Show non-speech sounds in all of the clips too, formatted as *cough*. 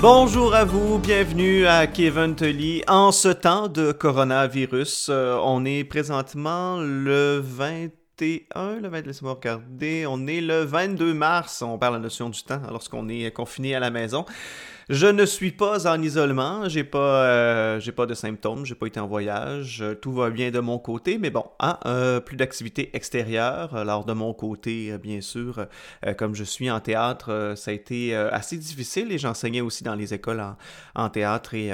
Bonjour à vous, bienvenue à Kevin Tully. En ce temps de coronavirus, euh, on est présentement le 21, le 20, laissez-moi regarder, on est le 22 mars, on parle la notion du temps lorsqu'on est confiné à la maison. Je ne suis pas en isolement, j'ai pas, euh, j'ai pas de symptômes, j'ai pas été en voyage, euh, tout va bien de mon côté, mais bon, hein, euh, plus d'activité extérieure. Alors de mon côté, bien sûr, comme je suis en théâtre, ça a été assez difficile et j'enseignais aussi dans les écoles en, théâtre et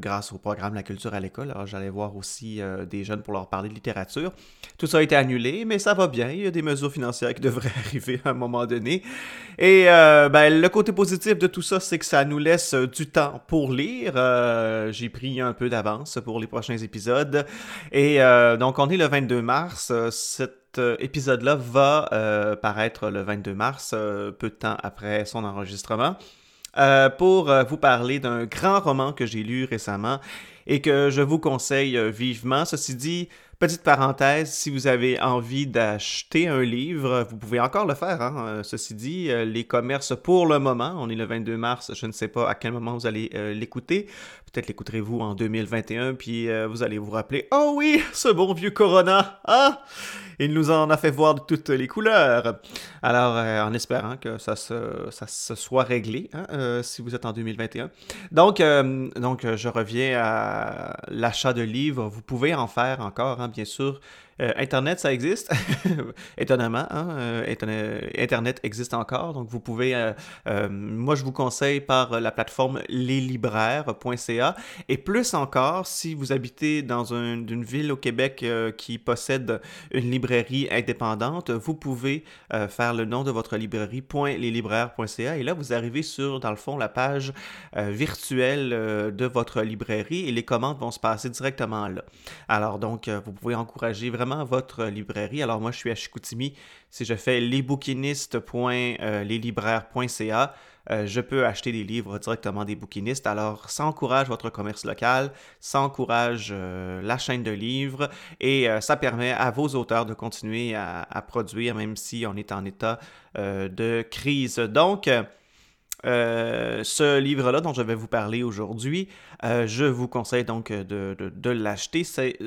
grâce au programme La culture à l'école, alors j'allais voir aussi des jeunes pour leur parler de littérature. Tout ça a été annulé, mais ça va bien, il y a des mesures financières qui *laughs* devraient arriver à un moment donné. Et ben, le côté positif de tout ça, c'est que ça nous laisse euh, du temps pour lire. Euh, j'ai pris un peu d'avance pour les prochains épisodes. Et euh, donc, on est le 22 mars. Cet épisode-là va paraître le 22 mars, peu de temps après son enregistrement. pour vous parler d'un grand roman que j'ai lu récemment et que je vous conseille vivement. Ceci dit, Petite parenthèse, si vous avez envie d'acheter un livre, vous pouvez encore le faire. Hein. Euh, ceci dit, euh, les commerces pour le moment, on est le 22 mars, je ne sais pas à quel moment vous allez euh, l'écouter. Peut-être l'écouterez-vous en 2021, puis vous allez vous rappeler, oh oui, ce bon vieux Corona, ah, il nous en a fait voir de toutes les couleurs. Alors, en espérant que ça se, ça se soit réglé, hein, si vous êtes en 2021. Donc, donc je reviens à l'achat de livres. Vous pouvez en faire encore. Hein, bien sûr, euh, Internet, ça existe, *laughs* étonnamment. Hein, euh, Internet existe encore, donc vous pouvez, euh, moi je vous conseille par la plateforme leslibraires.ca et plus encore si vous habitez dans une ville au Québec qui possède une librairie indépendante, vous pouvez faire le nom de votre librairie .leslibraires.ca et là vous arrivez sur, dans le fond, la page virtuelle de votre librairie et les commandes vont se passer directement là. Alors donc, vous pouvez encourager vraiment votre librairie. Alors moi, je suis à Chicoutimi. Si je fais lesbouquinistes.leslibraires.ca, euh, je peux acheter des livres directement des bouquinistes. Alors, ça encourage votre commerce local, ça encourage euh, la chaîne de livres et euh, ça permet à vos auteurs de continuer à, produire même si on est en état de crise. Donc, ce livre-là dont je vais vous parler aujourd'hui, je vous conseille donc de, de l'acheter.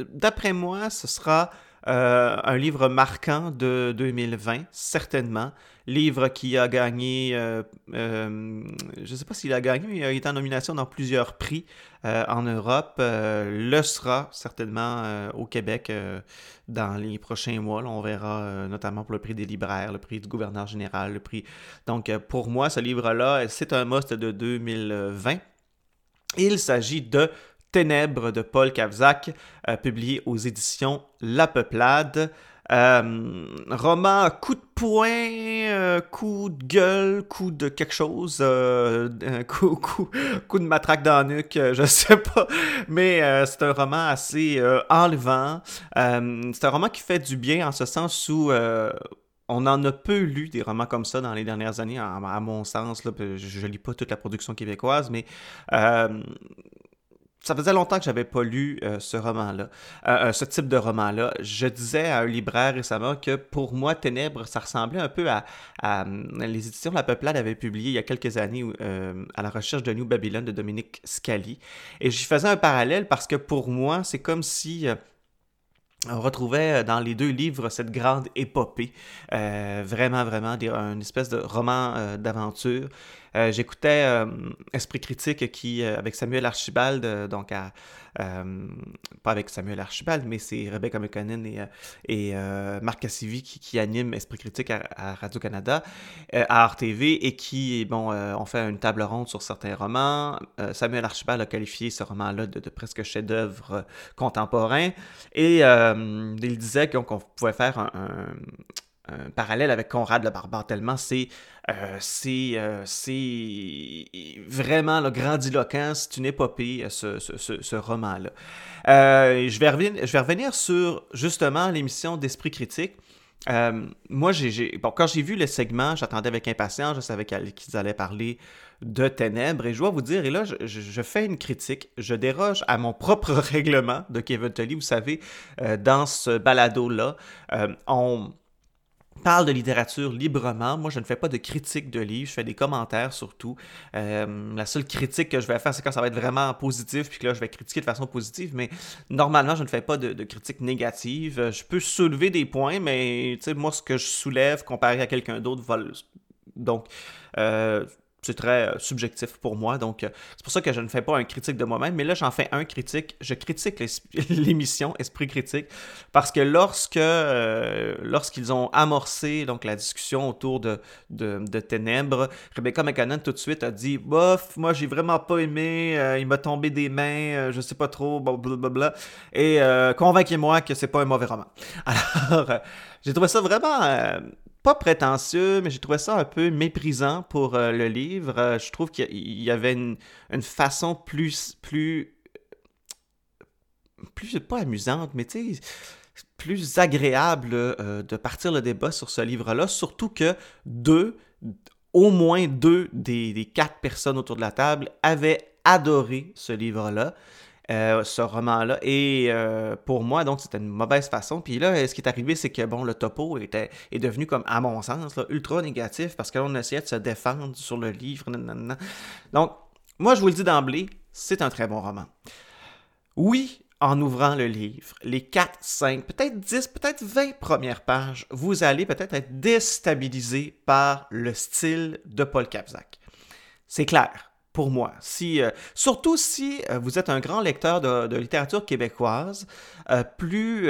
D'après moi, ce sera euh, un livre marquant de 2020, certainement. Livre qui a gagné, euh, euh, je ne sais pas s'il a gagné, mais il a été en nomination dans plusieurs prix en Europe. le sera certainement au Québec dans les prochains mois. on verra notamment pour le prix des libraires, le prix du gouverneur général, le prix. Donc pour moi, ce livre-là, c'est un must de 2020. Il s'agit de Ténèbres de Paul Kavzak, euh, publié aux éditions La Peuplade. Euh, roman coup de poing, euh, coup de gueule, coup de quelque chose, *laughs* coup, de matraque dans la nuque, je sais pas. Mais c'est un roman assez enlevant. c'est un roman qui fait du bien en ce sens où on en a peu lu des romans comme ça dans les dernières années, à, mon sens. Je lis pas toute la production québécoise, mais ça faisait longtemps que j'avais pas lu euh, ce roman-là, euh, euh, ce type de roman-là. Je disais à un libraire récemment que pour moi, Ténèbres, ça ressemblait un peu à, les éditions La Peuplade avaient publié il y a quelques années à la recherche de New Babylon de Dominique Scali. Et j'y faisais un parallèle parce que pour moi, c'est comme si on retrouvait dans les deux livres cette grande épopée, vraiment, vraiment, une espèce de roman d'aventure euh, j'écoutais euh, Esprit critique qui, euh, avec Samuel Archibald, donc à, pas avec Samuel Archibald, mais c'est Rebecca McConnell et, et Marc Cassivi qui, animent Esprit critique à, Radio-Canada, à RTV, et qui, bon, ont fait une table ronde sur certains romans. Samuel Archibald a qualifié ce roman-là de, presque chef-d'œuvre contemporain, et il disait qu'on pouvait faire un un parallèle avec Conrad le barbare tellement c'est euh, euh, vraiment le grandiloquent, c'est une épopée euh, ce, ce, ce, roman-là. je, vais revenir, je vais revenir sur justement l'émission d'Esprit critique. moi, j'ai, quand j'ai vu le segment, j'attendais avec impatience, je savais qu'ils allaient parler de ténèbres, et je dois vous dire, et là, je, fais une critique, je déroge à mon propre *laughs* règlement de Kevin Tully, vous savez, dans ce balado-là, on parle de littérature librement. Moi, je ne fais pas de critique de livres, je fais des commentaires surtout. Euh, la seule critique que je vais faire, c'est quand ça va être vraiment positif, puis que là, je vais critiquer de façon positive, mais normalement, je ne fais pas de, de critique négative. Je peux soulever des points, mais moi, ce que je soulève comparé à quelqu'un d'autre va... Donc, euh, c'est très euh, subjectif pour moi. Donc, euh, c'est pour ça que je ne fais pas un critique de moi-même. Mais là, j'en fais un critique. Je critique *laughs* l'émission Esprit critique parce que lorsque euh, lorsqu'ils ont amorcé donc la discussion autour de, de, Ténèbres, Rebecca McCannon tout de suite a dit Bof, moi, j'ai vraiment pas aimé. il m'a tombé des mains. je sais pas trop. Blablabla. Et convainquez-moi que c'est pas un mauvais roman. *laughs* Alors, j'ai trouvé ça vraiment pas prétentieux, mais j'ai trouvé ça un peu méprisant pour euh, le livre. Euh, je trouve qu'il y avait une, façon plus, plus, plus, pas amusante, mais tu sais, plus agréable euh, de partir le débat sur ce livre-là, surtout que deux, au moins deux des quatre personnes autour de la table avaient adoré ce livre-là. Euh, ce roman-là. Et euh, pour moi, donc, c'était une mauvaise façon. Puis là, ce qui est arrivé, c'est que, bon, le topo était, est devenu, comme, à mon sens, ultra négatif parce qu'on essayait de se défendre sur le livre. Donc, moi, je vous le dis d'emblée, c'est un très bon roman. Oui, en ouvrant le livre, les 4, 5, peut-être 10, peut-être 20 premières pages, vous allez peut-être être déstabilisé par le style de Paul Capzac. C'est clair pour moi. Si, euh, surtout si euh, vous êtes un grand lecteur de, littérature québécoise, euh, plus,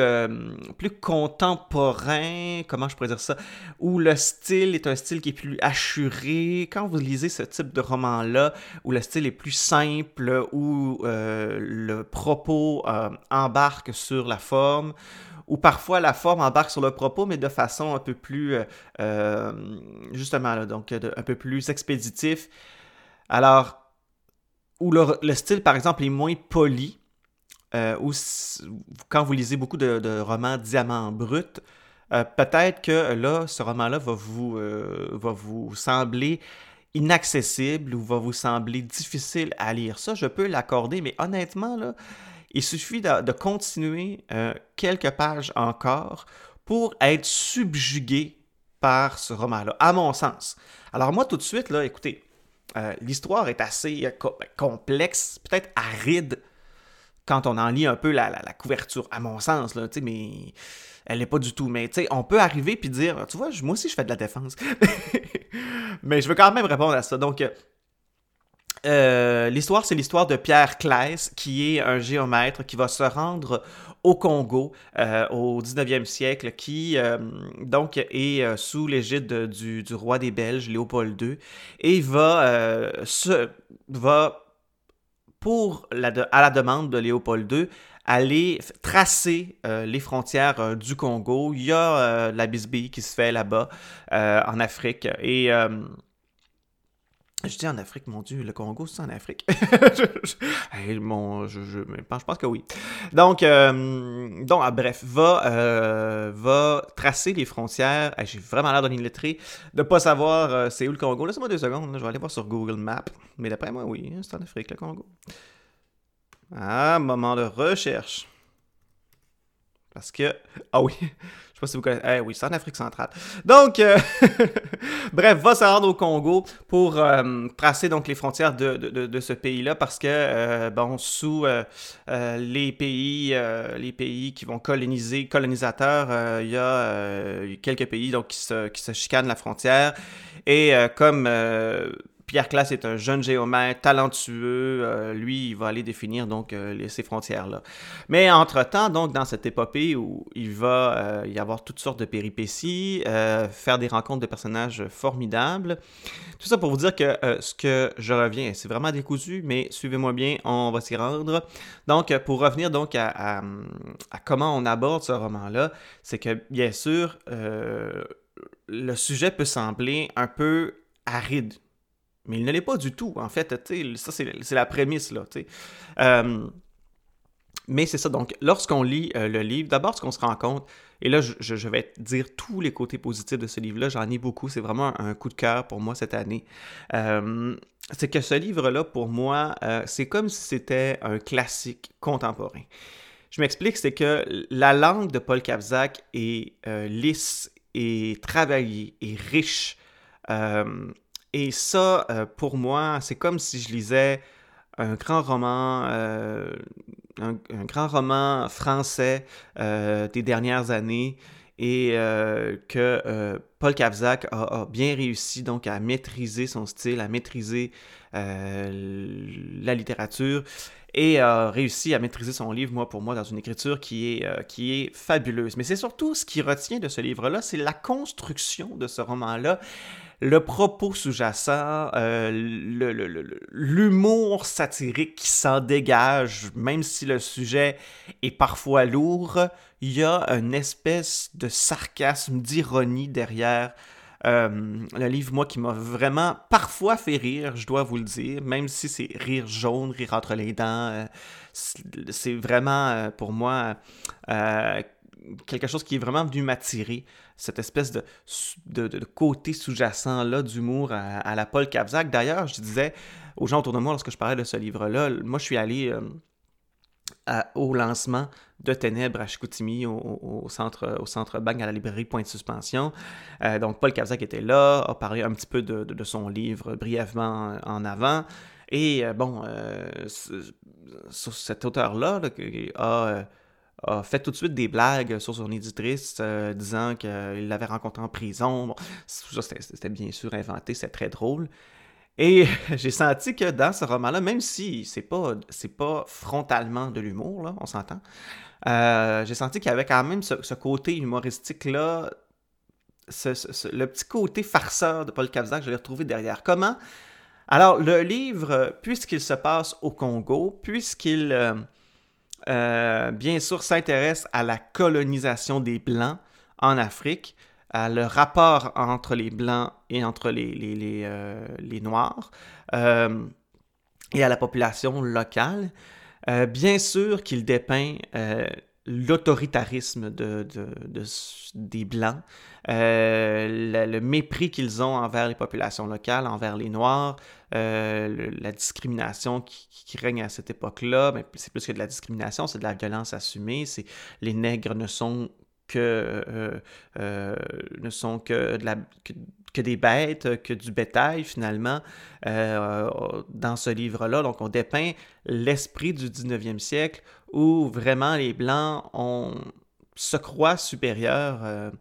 plus contemporain, comment je pourrais dire ça, où le style est un style qui est plus assuré. Quand vous lisez ce type de roman-là, où le style est plus simple, où le propos embarque sur la forme, ou parfois la forme embarque sur le propos, mais de façon un peu plus, justement, donc un peu plus expéditif. Alors, où le, style, par exemple, est moins poli, euh, ou quand vous lisez beaucoup de, romans diamants brut, euh, peut-être que là, ce roman-là va vous, euh, va vous sembler inaccessible ou va vous sembler difficile à lire. Ça, je peux l'accorder, mais honnêtement, là, il suffit de, de continuer quelques pages encore pour être subjugué par ce roman-là, à mon sens. Alors moi, tout de suite, là, écoutez, euh, l'histoire est assez euh, ben, complexe, peut-être aride quand on en lit un peu la, couverture, à mon sens, là, mais elle n'est pas du tout. Mais on peut arriver puis dire, tu vois, moi aussi je fais de la défense. *laughs* mais je veux quand même répondre à ça. Donc, euh, l'histoire, c'est l'histoire de Pierre Claes, qui est un géomètre qui va se rendre au Congo euh, au 19e siècle, qui euh, donc est sous l'égide du, roi des Belges, Léopold II, et va, va à la demande de Léopold II, aller tracer les frontières du Congo. Il y a la bisbille qui se fait là-bas en Afrique et je dis en Afrique, mon Dieu, le Congo, c'est en Afrique. *laughs* je, mon, je, pense que oui. Donc, euh, donc ah, bref, va, euh, va tracer les frontières. J'ai vraiment l'air d'un illettré de ne pas savoir euh, c'est où le Congo. Laissez-moi deux secondes, je vais aller voir sur Google Maps. Mais d'après moi, oui, c'est en Afrique, le Congo. Ah, moment de recherche. Parce que. Ah oui, sais pas si vous connaissez. Eh oui, c'est en Afrique centrale. Donc, euh, *laughs* bref, va se rendre au Congo pour euh, tracer donc les frontières de, de, ce pays-là parce que, euh, bon, sous les pays les pays qui vont coloniser, colonisateurs, il y a quelques pays donc, qui, se, qui se chicanent la frontière. Et comme Pierre Classe est un jeune géomètre talentueux. Euh, lui, il va aller définir donc euh, ces frontières-là. Mais entre-temps, donc, dans cette épopée où il va euh, y avoir toutes sortes de péripéties, faire des rencontres de personnages formidables, tout ça pour vous dire que ce que je reviens, c'est vraiment décousu, mais suivez-moi bien, on va s'y rendre. Donc, pour revenir donc à, à comment on aborde ce roman-là, c'est que, bien sûr, le sujet peut sembler un peu aride mais il ne l'est pas du tout. En fait, ça, c'est la prémisse. Là, euh, mais c'est ça. Donc, lorsqu'on lit euh, le livre, d'abord, ce qu'on se rend compte, et là, je, vais dire tous les côtés positifs de ce livre-là, j'en ai beaucoup. C'est vraiment un coup de cœur pour moi cette année. Euh, c'est que ce livre-là, pour moi, c'est comme si c'était un classique contemporain. Je m'explique, c'est que la langue de Paul Kavzak est lisse et travaillé et riche. Et ça, pour moi, c'est comme si je lisais un grand roman, un, grand roman français des dernières années et que Paul Kavzak a, bien réussi donc à maîtriser son style, à maîtriser la littérature et a réussi à maîtriser son livre, moi pour moi, dans une écriture qui est, euh, qui est fabuleuse. Mais c'est surtout ce qui retient de ce livre-là, c'est la construction de ce roman-là, le propos sous-jacent, euh, l'humour satirique qui s'en dégage, même si le sujet est parfois lourd, il y a une espèce de sarcasme, d'ironie derrière euh, le livre, moi, qui m'a vraiment parfois fait rire, je dois vous le dire, même si c'est rire jaune, rire entre les dents. Euh, c'est vraiment, pour moi, quelque chose qui est vraiment venu m'attirer. Cette espèce de, de, côté sous-jacent-là d'humour à, la Paul Kavzak. D'ailleurs, je disais aux gens autour de moi lorsque je parlais de ce livre-là, moi, je suis allé au lancement de Ténèbres à Chicoutimi, au, centre, au centre Bang à la librairie Point de Suspension. Euh, donc, Paul Kavzak était là, a parlé un petit peu de, son livre brièvement en avant. Et euh, bon, euh, cet auteur-là a, a, fait tout de suite des blagues sur son éditrice, disant qu'il l'avait rencontré en prison. Bon, ça, c'était bien sûr inventé, c'est très drôle. Et *laughs* j'ai senti que dans ce roman-là, même si c'est pas, pas frontalement de l'humour, là, on s'entend, euh, j'ai senti qu'il y avait quand même ce, côté humoristique-là, le petit côté farceur de Paul Kavzak, je l'ai retrouvé derrière. Comment? Alors, le livre, puisqu'il se passe au Congo, puisqu'il, euh, euh, bien sûr, s'intéresse à la colonisation des Blancs en Afrique, le rapport entre les Blancs et entre les, les, les, euh, Noirs euh, et à la population locale. Bien sûr qu'il dépeint l'autoritarisme de, de, de, des Blancs, le, mépris qu'ils ont envers les populations locales, envers les Noirs, la discrimination qui, règne à cette époque-là, mais c'est plus que de la discrimination, c'est de la violence assumée. C'est les nègres ne sont que euh, euh, ne sont que, de la, que, des bêtes, que du bétail finalement euh, dans ce livre-là. Donc on dépeint l'esprit du 19e siècle où vraiment les Blancs ont, se croient supérieurs.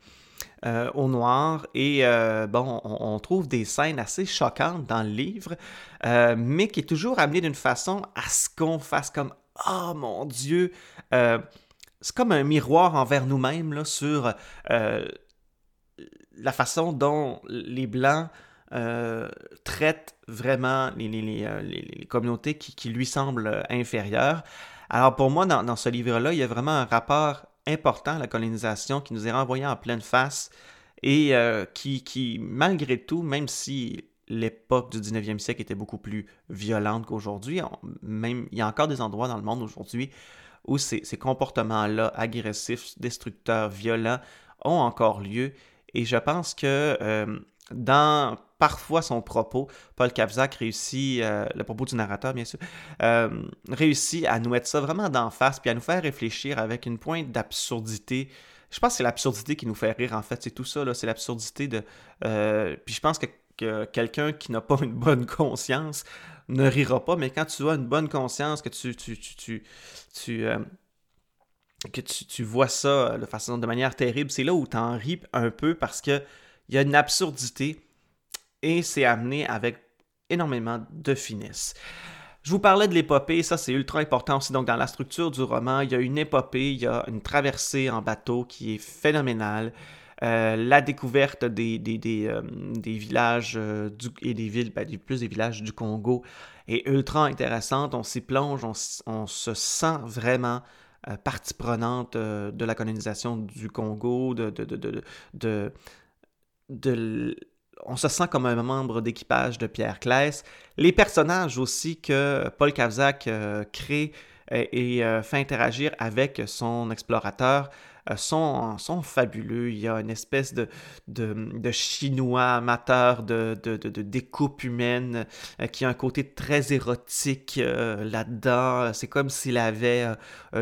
aux Noirs. Et bon, on, trouve des scènes assez choquantes dans le livre, mais qui est toujours amené d'une façon à ce qu'on fasse comme Oh mon Dieu, c'est comme un miroir envers nous-mêmes sur euh, la façon dont les Blancs euh, traitent vraiment les, euh, communautés qui, lui semblent inférieures. Alors pour moi, dans, ce livre-là, il y a vraiment un rapport important à la colonisation qui nous est renvoyé en pleine face et qui, qui, malgré tout, même si l'époque du 19e siècle était beaucoup plus violente qu'aujourd'hui, même il y a encore des endroits dans le monde aujourd'hui où ces, comportements-là, agressifs, destructeurs, violents, ont encore lieu. Et je pense que euh, dans parfois son propos, Paul Kavzak réussit, euh, le propos du narrateur bien sûr, euh, réussit à nous mettre ça vraiment d'en face, puis à nous faire réfléchir avec une pointe d'absurdité. Je pense que c'est l'absurdité qui nous fait rire en fait, c'est tout ça, c'est l'absurdité de... puis je pense que, que quelqu'un qui n'a pas une bonne conscience ne rira pas, mais quand tu as une bonne conscience, que tu, tu, tu, tu, que tu, vois ça de façon de manière terrible, c'est là où tu en ris un peu parce que il y a une absurdité et c'est amené avec énormément de finesse. Je vous parlais de l'épopée, ça c'est ultra important aussi. Donc dans la structure du roman, il y a une épopée, il y a une traversée en bateau qui est phénoménale. Euh, la découverte des, des, euh, villages euh, et des villes, ben, plus des villages du Congo est ultra intéressante. On s'y plonge, on, se sent vraiment partie prenante de la colonisation du Congo, de, de, on se sent comme un membre d'équipage de Pierre Claes. Les personnages aussi que Paul Kavzak crée et, fait interagir avec son explorateur euh, sont, sont fabuleux. Il y a une espèce de, de, chinois amateur de, de, de découpe humaine euh, qui a un côté très érotique euh, là-dedans. C'est comme s'il avait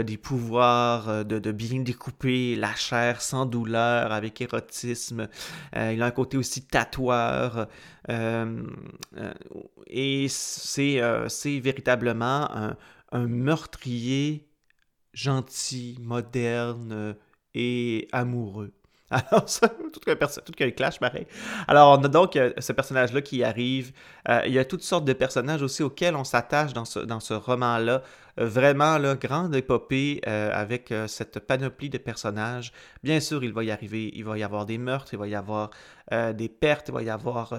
des pouvoirs de, bien découper la chair sans douleur, avec érotisme. il a un côté aussi tatoueur. et c'est véritablement un, un meurtrier gentil, moderne et amoureux. *laughs* Alors, ça, tout qu'un clash pareil. Alors, on a donc euh, ce personnage-là qui arrive. Euh, il y a toutes sortes de personnages aussi auxquels on s'attache dans ce, dans ce roman-là. Euh, vraiment, là, grande épopée avec cette panoplie de personnages. Bien sûr, il va y arriver, il va y avoir des meurtres, il va y avoir des pertes, il va y avoir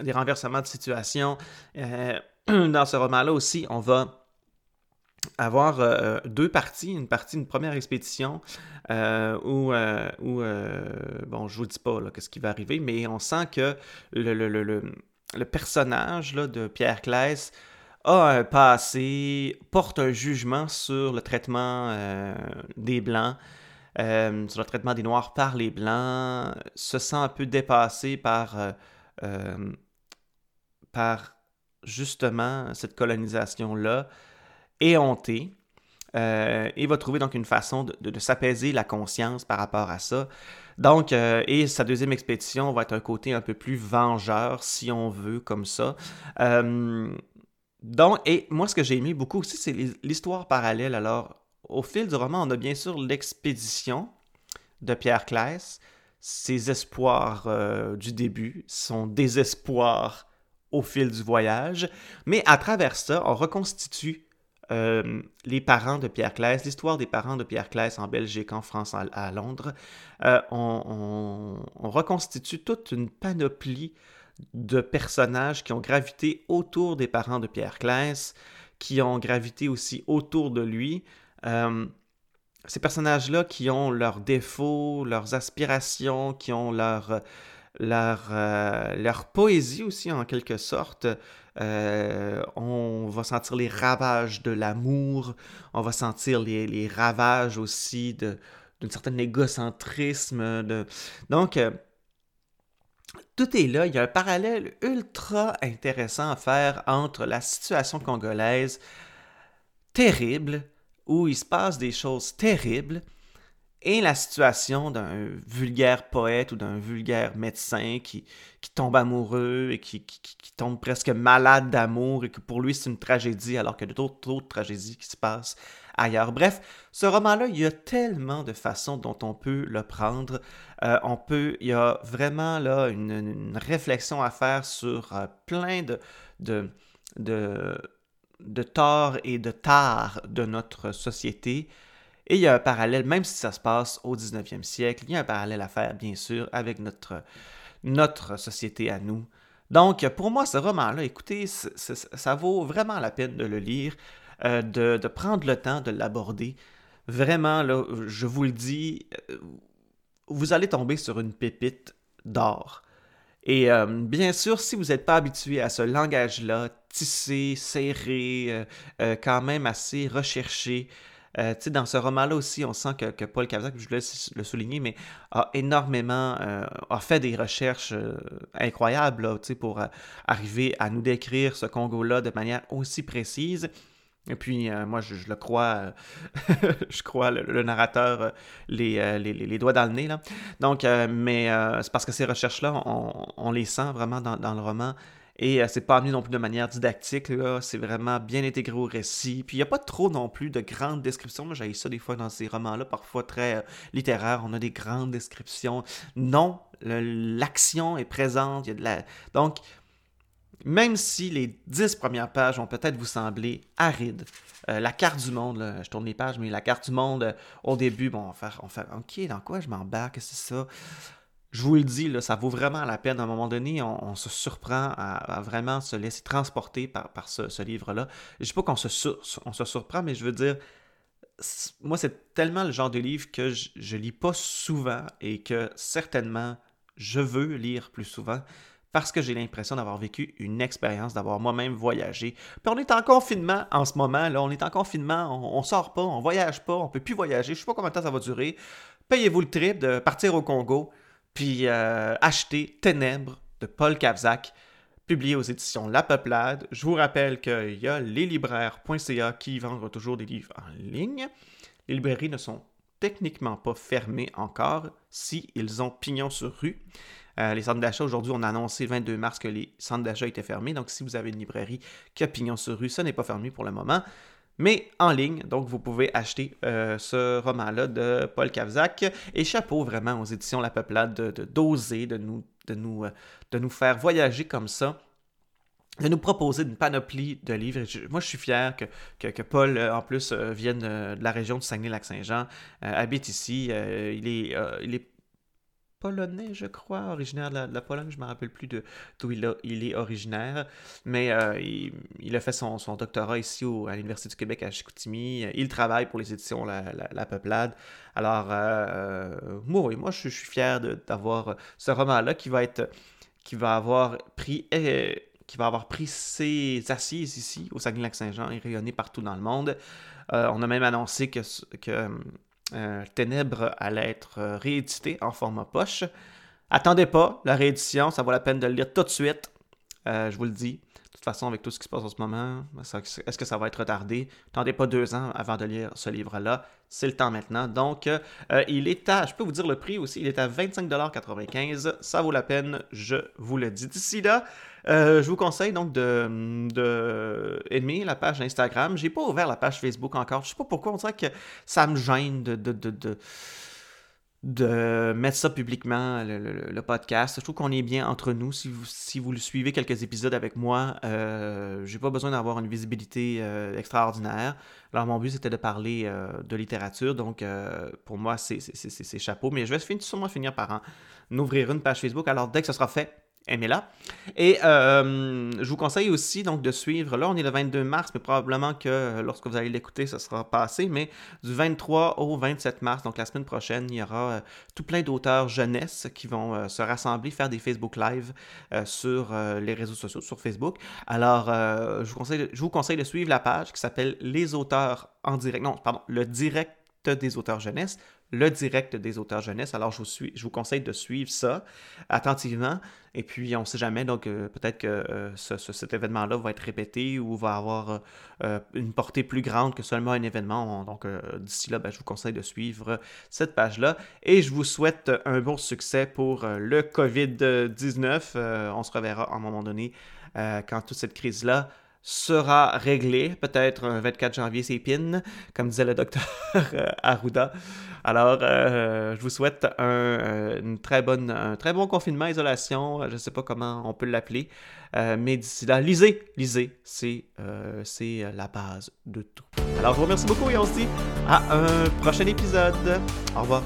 des renversements de situation. *clears throat* dans ce roman-là aussi, on va avoir euh, deux parties, une partie, une première expédition euh, où, euh, où bon, je vous dis pas ce qui va arriver, mais on sent que le, le, le, le personnage là, de Pierre Claes a un passé, porte un jugement sur le traitement des Blancs, sur le traitement des Noirs par les Blancs, se sent un peu dépassé par, par justement cette colonisation-là éhonté. Euh, et va trouver donc une façon de, s'apaiser la conscience par rapport à ça. Donc, euh, et sa deuxième expédition va être un côté un peu plus vengeur, si on veut, comme ça. Euh, donc, et moi, ce que j'ai aimé beaucoup aussi, c'est l'histoire parallèle. Alors, au fil du roman, on a bien sûr l'expédition de Pierre Claes, ses espoirs du début, son désespoir au fil du voyage, mais à travers ça, on reconstitue euh, les parents de Pierre Claes, l'histoire des parents de Pierre Claes en Belgique, en France, à, Londres, euh, on, reconstitue toute une panoplie de personnages qui ont gravité autour des parents de Pierre Claes, qui ont gravité aussi autour de lui. Euh, ces personnages-là qui ont leurs défauts, leurs aspirations, qui ont leur, leur, leur poésie aussi en quelque sorte, euh, on va sentir les ravages de l'amour, on va sentir les, ravages aussi d'une certaine égocentrisme. De... Donc, euh, tout est là. Il y a un parallèle ultra intéressant à faire entre la situation congolaise terrible, où il se passe des choses terribles, et la situation d'un vulgaire poète ou d'un vulgaire médecin qui, tombe amoureux et qui, tombe presque malade d'amour et que pour lui c'est une tragédie alors qu'il y a d'autres tragédies qui se passent ailleurs. Bref, ce roman-là, il y a tellement de façons dont on peut le prendre. Euh, on peut, il y a vraiment là une, réflexion à faire sur euh, plein de, de torts et de tares de notre société. Et il y a un parallèle, même si ça se passe au 19e siècle, il y a un parallèle à faire, bien sûr, avec notre, notre société à nous. Donc, pour moi, ce roman-là, écoutez, ça vaut vraiment la peine de le lire, euh, de, prendre le temps de l'aborder. Vraiment, là, je vous le dis, euh, vous allez tomber sur une pépite d'or. Et euh, bien sûr, si vous n'êtes pas habitué à ce langage-là, tissé, serré, quand même assez recherché, euh, dans ce roman-là aussi, on sent que, Paul Cavzac, je voulais le souligner, mais a énormément, euh, a fait des recherches euh, incroyables pour arriver à nous décrire ce Congo-là de manière aussi précise. Et puis, moi, je, le crois, *laughs* je crois le, narrateur les, les, doigts dans le nez. Là. Donc, mais c'est parce que ces recherches-là, on, les sent vraiment dans, dans le roman. Et euh, c'est pas amené non plus de manière didactique, c'est vraiment bien intégré au récit. Puis il n'y a pas trop non plus de grandes descriptions. Moi, j'ai ça des fois dans ces romans-là, parfois très euh, littéraires. On a des grandes descriptions. Non, l'action est présente. Y a de la... Donc, même si les dix premières pages vont peut-être vous sembler arides, euh, la carte du monde, je tourne les pages, mais la carte du monde, au début, bon, on va faire, on fait, OK, dans quoi je m'embarque, c'est ça? Je vous le dis, ça vaut vraiment la peine. À un moment donné, on, se surprend à, vraiment se laisser transporter par, ce, livre-là. Je ne dis pas qu'on se, surprend, mais je veux dire, moi, c'est tellement le genre de livre que je, ne lis pas souvent et que certainement, je veux lire plus souvent parce que j'ai l'impression d'avoir vécu une expérience, d'avoir moi-même voyagé. Puis on est en confinement en ce moment, on est en confinement, on, ne sort pas, on voyage pas, on peut plus voyager, je sais pas combien de temps ça va durer. payez-vous le trip de partir au Congo, puis acheter Ténèbres de Paul Kavzak publié aux éditions La Peuplade. Je vous rappelle qu'il y a leslibraires.ca qui vendent toujours des livres en ligne. Les librairies ne sont techniquement pas fermées encore si ont pignon sur rue. Euh, les centres d'achat, aujourd'hui, on a annoncé le 22 mars que les centres d'achat étaient fermés. Donc, si vous avez une librairie qui a pignon sur rue, ça n'est pas fermé pour le moment. Mais en ligne, donc vous pouvez acheter euh, ce roman-là de Paul Kavzak. Et chapeau vraiment aux éditions La Peuplade de d'oser, de, nous, de, nous, euh, de nous faire voyager comme ça de nous proposer une panoplie de livres. moi, je suis fier que, que, Paul, en plus, vienne de la région de Saguenay-Lac-Saint-Jean, habite ici. il est polonais, je crois, originaire de la, Pologne. Je ne me rappelle plus d'où il, il, est originaire. Mais euh, il, a fait son, doctorat ici à l'Université du Québec à Chicoutimi. Il travaille pour les éditions La, Peuplade. Alors, euh, moi, moi, je, suis fier d'avoir ce roman-là qui va être qui va avoir pris euh, qui va avoir pris ses assises ici au Saguenay-Lac-Saint-Jean et rayonné partout dans le monde. on a même annoncé que, euh, Ténèbres allait être euh, réédité en format poche. Attendez pas la réédition, ça vaut la peine de le lire tout de suite. Euh, je vous le dis. Façon, avec tout ce qui se passe en ce moment, est-ce que ça va être retardé? Attendez pas deux ans avant de lire ce livre-là. C'est le temps maintenant. Donc, il est à, je peux vous dire le prix aussi, il est à 25,95$. Ça vaut la peine, je vous le dis. D'ici là, euh, je vous conseille donc de, de aimer la page Instagram. J'ai pas ouvert la page Facebook encore. Je sais pas pourquoi. On dirait que ça me gêne de mettre ça publiquement, le, podcast. Je trouve qu'on est bien entre nous. Si vous, le suivez quelques épisodes avec moi, euh, j'ai pas besoin d'avoir une visibilité euh, extraordinaire. Alors, mon but, c'était de parler euh, de littérature. Donc, pour moi, c'est chapeau. Mais je vais sûrement finir par en ouvrir une page Facebook. Alors, dès que ce sera fait, aimez-la. Et euh, je vous conseille aussi donc de suivre, là on est le 22 mars, mais probablement que lorsque vous allez l'écouter, ça sera passé, mais du 23 au 27 mars, donc la semaine prochaine, il y aura euh, tout plein d'auteurs jeunesse qui vont euh, se rassembler, faire des Facebook Live sur les réseaux sociaux, sur Facebook. Alors, je, vous conseille, je vous conseille de suivre la page qui s'appelle Les auteurs en direct, non, pardon, le direct des auteurs jeunesse le direct des auteurs jeunesse. Alors, je vous, suis, je vous conseille de suivre ça attentivement. Et puis, on ne sait jamais, donc euh, peut-être que euh, cet événement-là va être répété ou va avoir euh, une portée plus grande que seulement un événement. Donc, d'ici là, ben, je vous conseille de suivre cette page-là. Et je vous souhaite un bon succès pour le COVID-19. on se reverra à un moment donné quand toute cette crise-là sera réglé, peut-être un 24 janvier, c'est pin, comme disait le docteur euh, Arruda. Alors, euh, je vous souhaite un, euh, très bon confinement, isolation, je ne sais pas comment on peut l'appeler, mais d'ici là, lisez, lisez, c'est c'est la base de tout. Alors, je vous remercie beaucoup et on se dit à un prochain épisode. Au revoir.